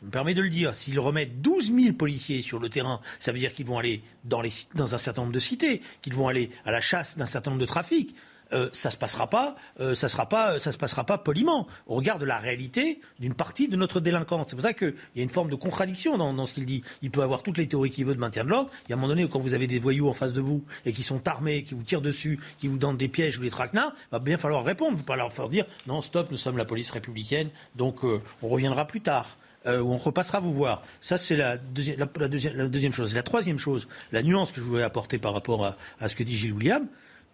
je me permets de le dire, s'ils remettent 12 000 policiers sur le terrain, ça veut dire qu'ils vont aller dans, les, dans un certain nombre de cités, qu'ils vont aller à la chasse d'un certain nombre de trafics. Euh, ça se passera pas, euh, ça sera pas, ça se passera pas poliment. Au regard de la réalité d'une partie de notre délinquance. C'est pour ça qu'il y a une forme de contradiction dans, ce qu'il dit. Il peut avoir toutes les théories qu'il veut de maintien de l'ordre. Il y a un moment donné, quand vous avez des voyous en face de vous et qui sont armés, qui vous tirent dessus, qui vous donnent des pièges ou des traquenards, va bien falloir répondre. Vous ne pas leur faire dire non, stop, nous sommes la police républicaine, donc euh, on reviendra plus tard. ou on repassera vous voir. Ça, c'est la, la, deuxième, chose. la troisième chose, la nuance que je voulais apporter par rapport à, à ce que dit Gilles William,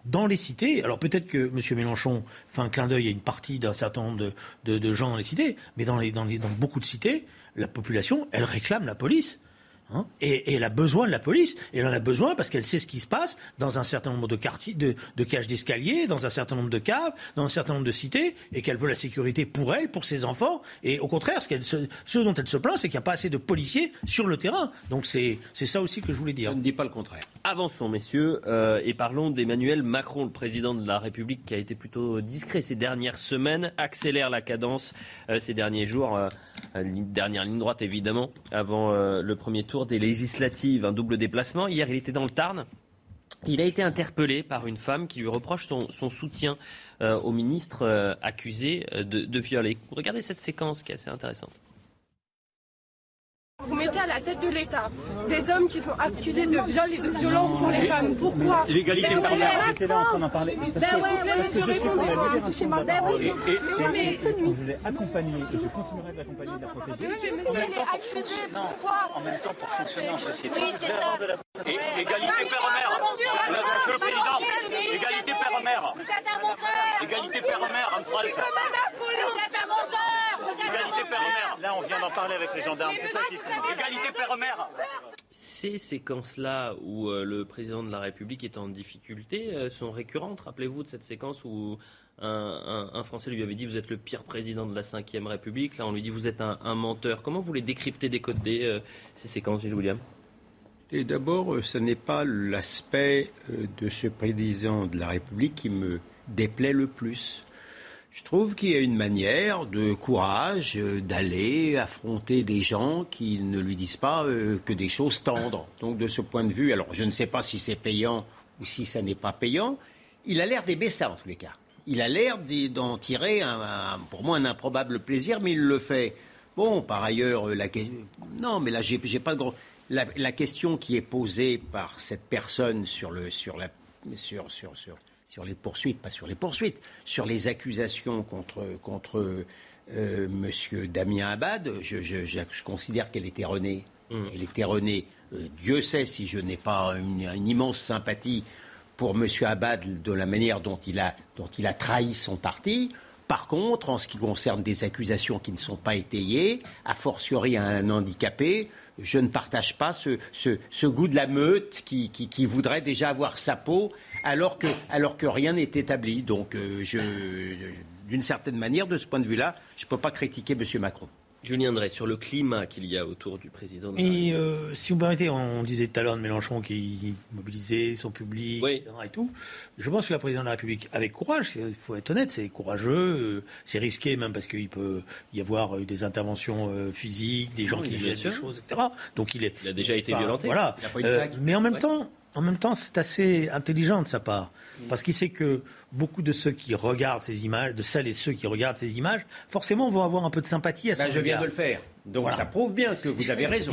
dans les cités, alors peut-être que M. Mélenchon fait un clin d'œil à une partie d'un certain nombre de, gens dans les cités, mais dans, dans beaucoup de cités, la population, elle réclame la police. Hein, et, elle a besoin de la police. Et elle en a besoin parce qu'elle sait ce qui se passe dans un certain nombre de quartiers, de, cages d'escalier, dans un certain nombre de caves, dans un certain nombre de cités, et qu'elle veut la sécurité pour elle, pour ses enfants. Et au contraire, ce, dont elle se plaint, c'est qu'il n'y a pas assez de policiers sur le terrain. Donc c'est ça aussi que je voulais dire. Je ne dis pas le contraire. Avançons, messieurs, euh, et parlons d'Emmanuel Macron, le président de la République, qui a été plutôt discret ces dernières semaines, accélère la cadence euh, ces derniers jours. Euh, dernière ligne droite, évidemment, avant le premier tour des législatives, un double déplacement. Hier, il était dans le Tarn. Il a été interpellé par une femme qui lui reproche son, soutien euh, au ministre euh, accusé euh, de, de viol. regardez cette séquence qui est assez intéressante. Vous mettez à la tête de l'État des hommes qui sont accusés de viol et de violence pour les femmes. Pourquoi L'égalité parlementaire. J'étais là en train d'en parler. Ben ouais, monsieur, répondez-moi. Touchez-moi. Ben oui, mais Je l'ai accompagné et je continuerai de l'accompagner et de la protéger. Oui, mais monsieur, il est accusé. Pourquoi En même temps, pour fonctionner en société. Oui, c'est ça. Égalité père-mère. Monsieur le Président. Égalité père-mère. Vous êtes un menteur. Égalité père-mère, en phrase. Vous êtes un menteur. Égalité père-mère. Là, on vient d'en parler avec les gendarmes. C'est ça qui Égalité père-mère. Ces séquences-là où euh, le président de la République est en difficulté euh, sont récurrentes. Rappelez-vous de cette séquence où un, Français lui avait dit Vous êtes le pire président de la Ve République. Là, on lui dit Vous êtes un, menteur. Comment vous les décryptez, décoder euh, ces séquences, Gilles William? Et d'abord, ce n'est pas l'aspect de ce président de la République qui me déplaît le plus. Je trouve qu'il y a une manière de courage euh, d'aller affronter des gens qui ne lui disent pas euh, que des choses tendres. Donc de ce point de vue, alors je ne sais pas si c'est payant ou si ça n'est pas payant, il a l'air d'aimer ça en tous les cas. Il a l'air d'en tirer, pour moi, un improbable plaisir, mais il le fait. Bon, par ailleurs, euh, la non, mais là, j'ai pas de gros. La, la, question qui est posée par cette personne sur le sur la sur, sur, sur, sur les poursuites, pas sur les poursuites, sur les accusations contre, contre euh, Monsieur Damien Abad. Je, je, je, je considère qu'elle est erronée. Elle est erronée. Euh, Dieu sait si je n'ai pas une, une immense sympathie pour M. Abad de la manière dont il, a, dont il a trahi son parti. Par contre, en ce qui concerne des accusations qui ne sont pas étayées, a fortiori à un handicapé, je ne partage pas ce, ce, goût de la meute qui, qui, voudrait déjà avoir sa peau alors que, alors que rien n'est établi. Donc, euh, je, d'une certaine manière, de ce point de vue-là, je ne peux pas critiquer M. Macron. Julien Drey, sur le climat qu'il y a autour du président. De et euh, si vous me permettez, on disait tout à l'heure de Mélenchon qui mobilisait son public oui. etc., et tout. Je pense que la présidente de la République, avec courage, il faut être honnête, c'est courageux, euh, c'est risqué même parce qu'il peut y avoir des interventions euh, physiques, des gens Oui, qui jettent sûr. des choses, etc. Donc il est. Il a déjà été enfin, violenté. Voilà. Euh, mais en même Ouais. temps. En même temps, c'est assez intelligent de sa part, parce qu'il sait que beaucoup de ceux qui regardent ces images, de celles et ceux qui regardent ces images, forcément vont avoir un peu de sympathie à son Ben, je viens de le faire. Donc Voilà. ça prouve bien que vous avez raison.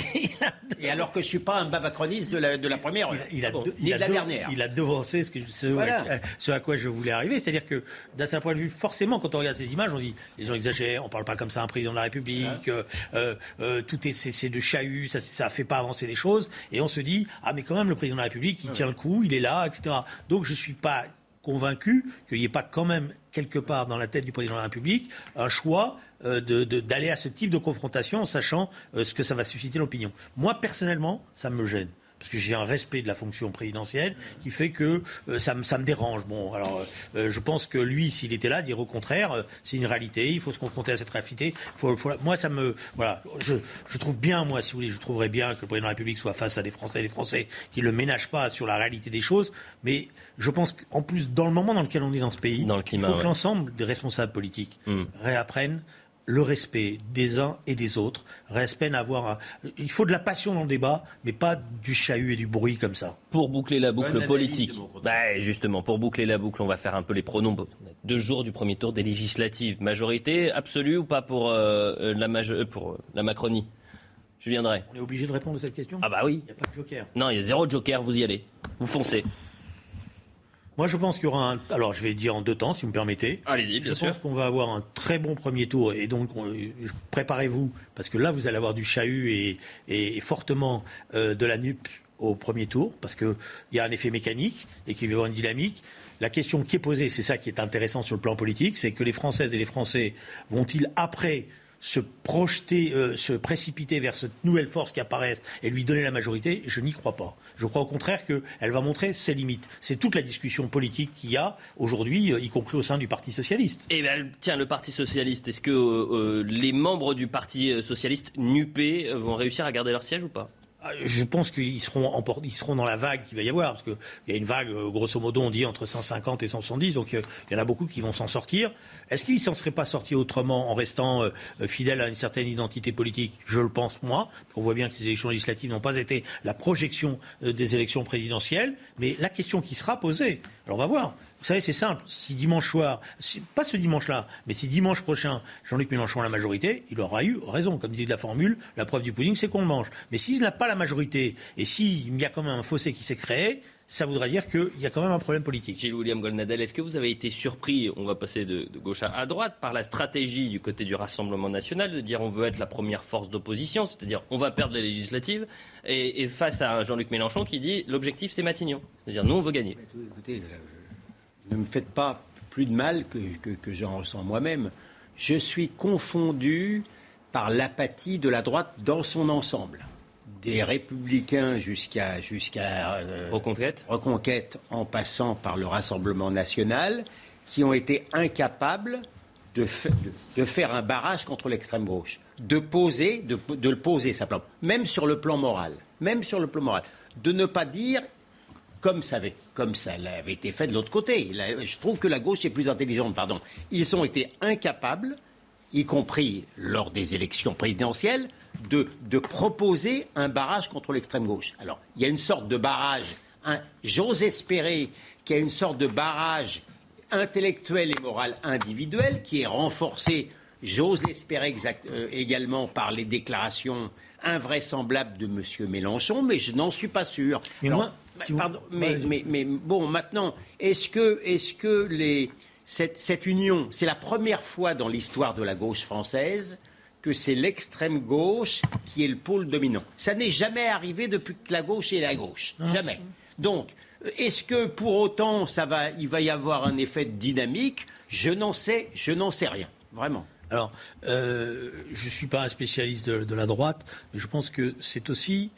Et alors que je ne suis pas un babacroniste de la, de la première heure, Il a, ni a de la de- dernière. il a devancé ce, que, ce, Voilà. à, ce à quoi je voulais arriver. C'est-à-dire que, d'un certain point de vue, forcément, quand on regarde ces images, on dit les gens exagèrent, on parle pas comme ça à un président de la République, euh, euh, euh, tout est, c'est, de chahut, ça, ça fait pas avancer les choses. Et on se dit, ah, mais quand même, le président de la République, il tient le coup, il est là, etc. Donc, je suis pas convaincu qu'il n'y ait pas quand même quelque part dans la tête du président de la République un choix euh, de- d'aller à ce type de confrontation en sachant euh, ce que ça va susciter l'opinion. Moi, personnellement, ça me gêne. Parce que j'ai un respect de la fonction présidentielle qui fait que euh, ça, me, ça me dérange. Bon, alors, euh, je pense que lui, s'il était là, dire au contraire, euh, c'est une réalité, il faut se confronter à cette réalité. Faut, faut- moi, ça me. Voilà, je, je trouve bien, moi, si vous voulez, je trouverais bien que le président de la République soit face à des Français et des Français qui ne le ménagent pas sur la réalité des choses. Mais je pense qu'en plus, dans le moment dans lequel on est dans ce pays, Dans le climat, il faut ouais. que l'ensemble des responsables politiques Mm. réapprennent le respect des uns et des autres, respectent avoir un... Il faut de la passion dans le débat, mais pas du chahut et du bruit comme ça. Pour boucler la boucle Bonne politique, bah, justement, pour boucler la boucle, on va faire un peu les pronoms. Deux jours du premier tour des législatives. Majorité absolue ou pas pour, euh, euh, la, maje- euh, pour euh, la Macronie? Julien Drey On est obligé de répondre à cette question? Ah bah oui. Il n'y a pas de joker. Non, il y a zéro joker, vous y allez. Vous foncez. Moi, je pense qu'il y aura un. Alors, je vais dire en deux temps, si vous me permettez. Allez-y, bien je sûr. pense qu'on va avoir un très bon premier tour et donc on- préparez-vous parce que là, vous allez avoir du chahut et, et fortement euh, de la nupe au premier tour parce qu'il y a un effet mécanique et qu'il va y avoir une dynamique. La question qui est posée, c'est ça qui est intéressant sur le plan politique, c'est que les Françaises et les Français vont-ils après se projeter, euh, se précipiter vers cette nouvelle force qui apparaît et lui donner la majorité, je n'y crois pas. Je crois au contraire qu'elle va montrer ses limites. C'est toute la discussion politique qu'il y a aujourd'hui, euh, y compris au sein du Parti socialiste. Eh ben, tiens, le Parti socialiste, est-ce que euh, les membres du Parti socialiste NUPé vont réussir à garder leur siège ou pas? Je pense qu'ils seront, emport- ils seront dans la vague qu'il va y avoir, parce qu'il y a une vague, euh, grosso modo, on dit entre 150 et 170, donc euh, il y en a beaucoup qui vont s'en sortir. Est-ce qu'ils ne s'en seraient pas sortis autrement en restant euh, fidèles à une certaine identité politique? Je le pense, moi. On voit bien que les élections législatives n'ont pas été la projection des élections présidentielles, mais la question qui sera posée, alors on va voir. Vous savez, c'est simple. Si dimanche soir, si- pas ce dimanche-là, mais si dimanche prochain, Jean-Luc Mélenchon a la majorité, il aura eu raison. Comme dit la formule, la preuve du pudding, c'est qu'on le mange. Mais s'il n'a pas la majorité, et s'il y a quand même un fossé qui s'est créé, ça voudrait dire qu'il y a quand même un problème politique. Gilles William Goldnadel, est-ce que vous avez été surpris, on va passer de, de gauche à, droite, par la stratégie du côté du Rassemblement national de dire on veut être la première force d'opposition, c'est-à-dire on va perdre les législatives, et, et face à Jean-Luc Mélenchon qui dit l'objectif c'est Matignon, c'est-à-dire nous on veut gagner. Écoutez, ne me faites pas plus de mal que, que- que j'en ressens moi-même. Je suis confondu par l'apathie de la droite dans son ensemble. Des républicains jusqu'à jusqu'à euh, Reconquête. Reconquête, en passant par le Rassemblement national, qui ont été incapables de, fa- de- de faire un barrage contre l'extrême gauche, de poser, de, de le poser simplement, même sur le plan moral, même sur le plan moral, de ne pas dire comme ça avait, comme ça avait été fait de l'autre côté. Je trouve que la gauche est plus intelligente, pardon. Ils ont été incapables, y compris lors des élections présidentielles, de, de proposer un barrage contre l'extrême gauche. Alors, il y a une sorte de barrage. J'ose espérer qu'il y a une sorte de barrage intellectuel et moral individuel qui est renforcé, j'ose l'espérer euh, également par les déclarations invraisemblables de M. Mélenchon, mais je n'en suis pas sûr. Mais Alors, moi- Pardon, mais, mais, mais, bon, maintenant, est-ce que, est que les, cette, cette union, c'est la première fois dans l'histoire de la gauche française que c'est l'extrême gauche qui est le pôle dominant? Ça n'est jamais arrivé depuis que la gauche est la gauche. Jamais. Donc, est-ce que pour autant ça va, il va y avoir un effet dynamique? Je n'en sais, je n'en sais rien, vraiment. Alors, euh, je ne suis pas un spécialiste de, la droite, mais je pense que c'est aussi,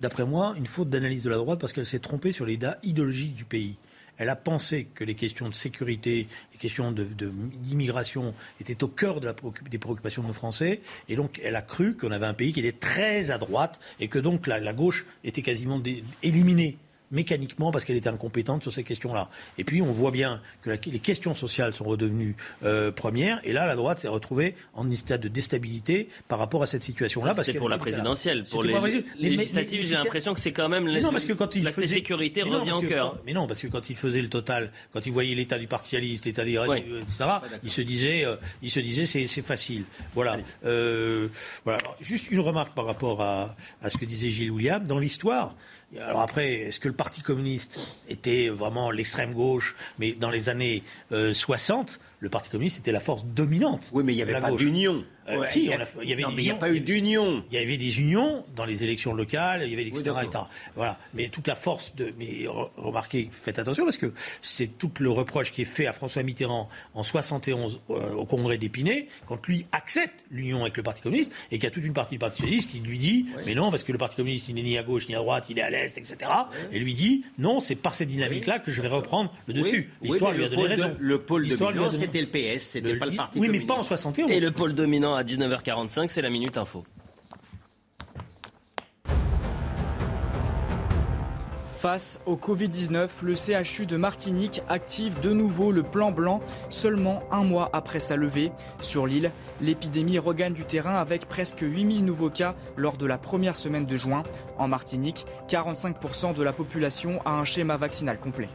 d'après moi, une faute d'analyse de la droite parce qu'elle s'est trompée sur les idéologiques du pays. Elle a pensé que les questions de sécurité, les questions d'immigration étaient au cœur des préoccupations de nos Français. Et donc, elle a cru qu'on avait un pays qui était très à droite et que donc la, gauche était quasiment éliminée mécaniquement parce qu'elle était incompétente sur ces questions-là. Et puis on voit bien que les questions sociales sont redevenues euh, premières, et là la droite s'est retrouvée en état de déstabilité par rapport à cette situation-là. C'est pour la présidentielle, pour les, législatives, j'ai l'impression que c'est quand même non, parce que quand il la faisait... sécurité revient en cœur. Mais non, parce que quand il faisait le total, quand il voyait l'état du partialisme, l'état des etc., il se disait, euh, il se disait c'est, facile. Voilà. Euh, voilà. juste une remarque par rapport à, à ce que disait Gilles William. Dans l'histoire, alors après, est-ce que le Parti communiste était vraiment l'extrême gauche Mais dans les années 60, euh, le Parti communiste était la force dominante. Oui, mais il n'y avait pas d'union. Euh, si, il y avait il n'y a pas eu d'union. Il y avait des unions dans les élections locales, il y avait etc., Voilà. Mais toute la force de. Mais remarquez, faites attention parce que c'est tout le reproche qui est fait à François Mitterrand en 71 euh, au Congrès d'Épinay quand lui accepte l'union avec le Parti communiste et qu'il y a toute une partie du Parti socialiste qui lui dit mais non parce que le Parti communiste il n'est ni à gauche ni à droite, il est à l'est, etc. Et lui dit non, c'est par cette dynamique-là que je vais reprendre le dessus. L'histoire lui a donné raison. le pôle dominant, c'était le PS, c'était pas le Parti communiste. Oui, mais pas en 71. Et le pôle dominant à 19h45, c'est la Minute Info. Face au Covid-19, le CHU de Martinique active de nouveau le plan blanc seulement un mois après sa levée. Sur l'île, l'épidémie regagne du terrain avec presque 8000 nouveaux cas lors de la première semaine de juin. En Martinique, 45% de la population a un schéma vaccinal complet.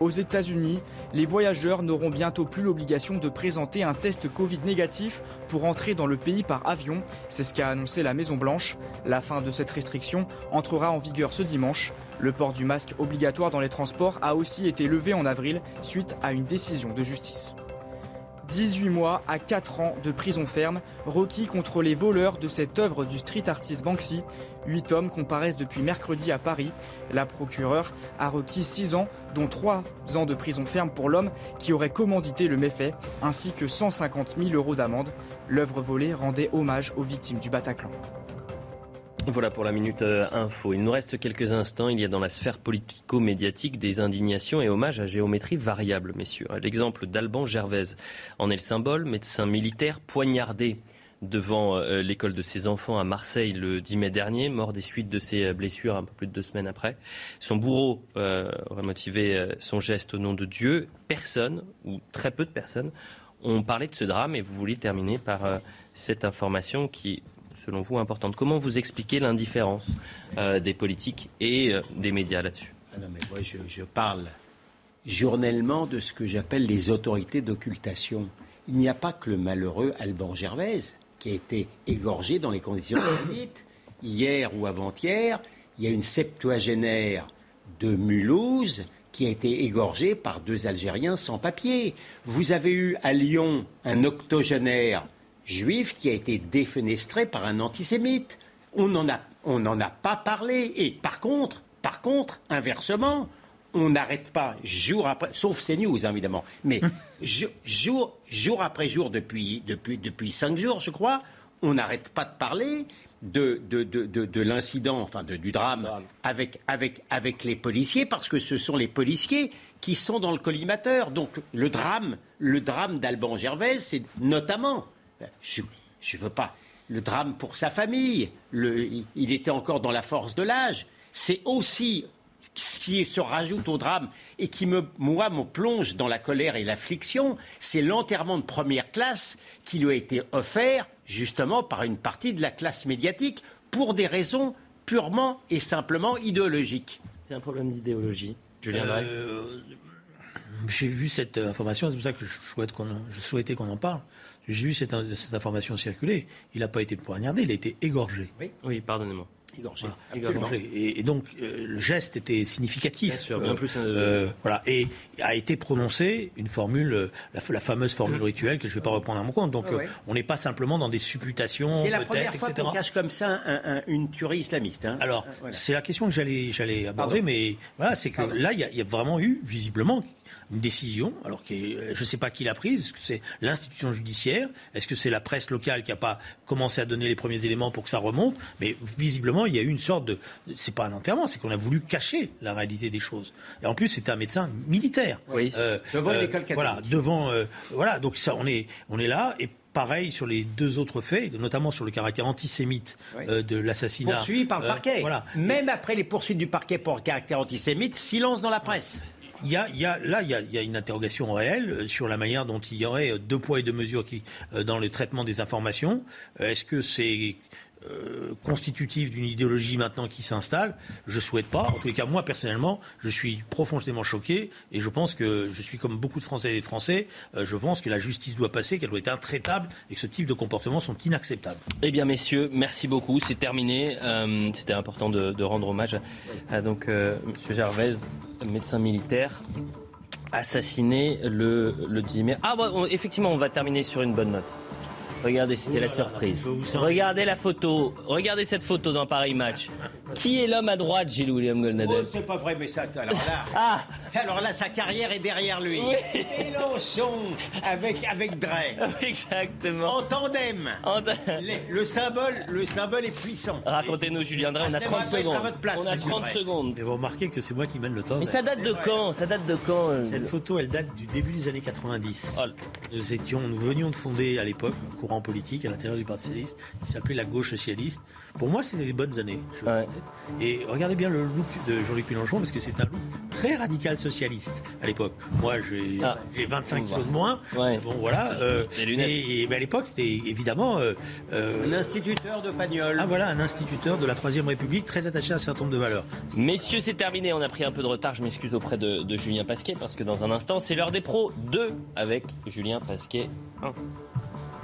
Aux États-Unis, les voyageurs n'auront bientôt plus l'obligation de présenter un test Covid négatif pour entrer dans le pays par avion. C'est ce qu'a annoncé la Maison-Blanche. La fin de cette restriction entrera en vigueur ce dimanche. Le port du masque obligatoire dans les transports a aussi été levé en avril suite à une décision de justice. 18 mois à 4 ans de prison ferme requis contre les voleurs de cette œuvre du street artist Banksy. 8 hommes comparaissent depuis mercredi à Paris. La procureure a requis 6 ans, dont 3 ans de prison ferme pour l'homme qui aurait commandité le méfait, ainsi que 150 000 euros d'amende. L'œuvre volée rendait hommage aux victimes du Bataclan. Voilà pour la minute euh, info. Il nous reste quelques instants. Il y a dans la sphère politico-médiatique des indignations et hommages à géométrie variable, messieurs. L'exemple d'Alban Gervaise en est le symbole. Médecin militaire poignardé devant euh, l'école de ses enfants à Marseille le 10 mai dernier, mort des suites de ses blessures un peu plus de deux semaines après. Son bourreau euh, aurait motivé son geste au nom de Dieu. Personne, ou très peu de personnes, ont parlé de ce drame et vous voulez terminer par cette information qui selon vous, importante. Comment vous expliquez l'indifférence euh, des politiques et euh, des médias là-dessus? Ah non, mais moi, je, parle journellement de ce que j'appelle les autorités d'occultation. Il n'y a pas que le malheureux Alban Gervaise qui a été égorgé dans les conditions dites. Hier ou avant-hier, il y a une septuagénaire de Mulhouse qui a été égorgée par deux Algériens sans papier. Vous avez eu à Lyon un octogénaire juif qui a été défenestré par un antisémite. On n'en a, a pas parlé. Et par contre, par contre, inversement, on n'arrête pas jour après, sauf CNews hein, évidemment, mais jour, jour après jour depuis, depuis, depuis cinq jours, je crois, on n'arrête pas de parler de, de, de, l'incident, enfin du drame avec, avec, avec les policiers, parce que ce sont les policiers qui sont dans le collimateur. Donc le drame, le drame d'Alban Gervais, c'est notamment je ne veux pas. Le drame pour sa famille, il était encore dans la force de l'âge. C'est aussi ce qui se rajoute au drame et qui, me, moi, me plonge dans la colère et l'affliction, c'est l'enterrement de première classe qui lui a été offert justement par une partie de la classe médiatique pour des raisons purement et simplement idéologiques. C'est un problème d'idéologie, Julien euh, J'ai vu cette information, c'est pour ça que je, souhaite je souhaitais qu'on en parle. J'ai vu cette, information circuler. Il n'a pas été poignardé, il a été égorgé. Oui, pardonnez-moi. Égorgé. Et, donc euh, le geste était significatif. Bien sûr, bien plus, euh, voilà. Et a été prononcée une formule, la, la fameuse formule rituelle que je ne vais pas reprendre à mon compte. Donc ouais. on n'est pas simplement dans des supputations. C'est la première fois etc. qu'on cache comme ça un- un- une tuerie islamiste. hein. Alors, Voilà. c'est la question que j'allais, j'allais aborder, Pardon. mais voilà, c'est que Pardon. là, il y, a- il y a vraiment eu, visiblement, une décision, alors que je ne sais pas qui l'a prise, est-ce que c'est l'institution judiciaire, est-ce que c'est la presse locale qui n'a pas commencé à donner les premiers éléments pour que ça remonte, mais visiblement, il y a eu une sorte de... C'est pas un enterrement, c'est qu'on a voulu cacher la réalité des choses. Et en plus, c'était un médecin militaire. Oui. Euh, Devant une euh, école catholique. Voilà, devant... euh, voilà, donc ça, on est, on est là, et pareil sur les deux autres faits, notamment sur le caractère antisémite Oui. euh, de l'assassinat. Poursuivi par le Euh, parquet. Voilà. Même après les poursuites du parquet pour caractère antisémite, silence dans la presse. Y a, y a- là, il y, a, une interrogation réelle euh, sur la manière dont il y aurait euh, deux poids et deux mesures euh, dans le traitement des informations. Est-ce que c'est euh, constitutif d'une idéologie maintenant qui s'installe Je souhaite pas. En tous les cas, moi personnellement, je suis profondément choqué et je pense que je suis comme beaucoup de Français et Français. euh, je pense que la justice doit passer, qu'elle doit être intraitable et que ce type de comportements sont inacceptables. Eh bien, messieurs, merci beaucoup. C'est terminé. Euh, C'était important de, rendre hommage à donc euh, Monsieur Gervais, médecin militaire, assassiné le, le 10 mai. Ah, on- effectivement, on va terminer sur une bonne note. Regardez, c'était la surprise. Regardez la photo. Regardez cette photo dans pareil match. Qui est l'homme à droite, Gilles William Oh, Goldnadel c'est pas vrai, mais ça, alors là, Ah alors là, sa carrière est derrière lui. Oui. Mélenchon avec avec Drey Exactement. en tandem. En- le symbole, le symbole est puissant. Racontez-nous, Julien Drey, on a Ah, je 30 n'aimerais pas être secondes. à votre place, On a monsieur 30 Drey. secondes. Et vous remarquez que c'est moi qui mène le temps. Mais ça date de quand? Ça date de quand euh, Cette photo, elle date du début des années 90. Oh, Nous étions, nous venions de fonder à l'époque un courant politique à l'intérieur du Parti socialiste qui s'appelait la gauche socialiste. Pour moi, c'était des bonnes années. je Ouais. Et regardez bien le look de Jean-Luc Mélenchon parce que c'est un look très radical socialiste à l'époque. Moi, j'ai Ah. j'ai 25 On kilos de moins. Ouais. Bon, voilà. euh, et, et, ben, à l'époque, c'était évidemment euh, euh, Un instituteur de Pagnol. ah, voilà, un instituteur de la Troisième République très attaché à un certain nombre de valeurs. Messieurs, c'est terminé. On a pris un peu de retard. Je m'excuse auprès de, de Julien Pasquet parce que dans un instant, c'est l'heure des pros 2 avec Julien Pasquet 1.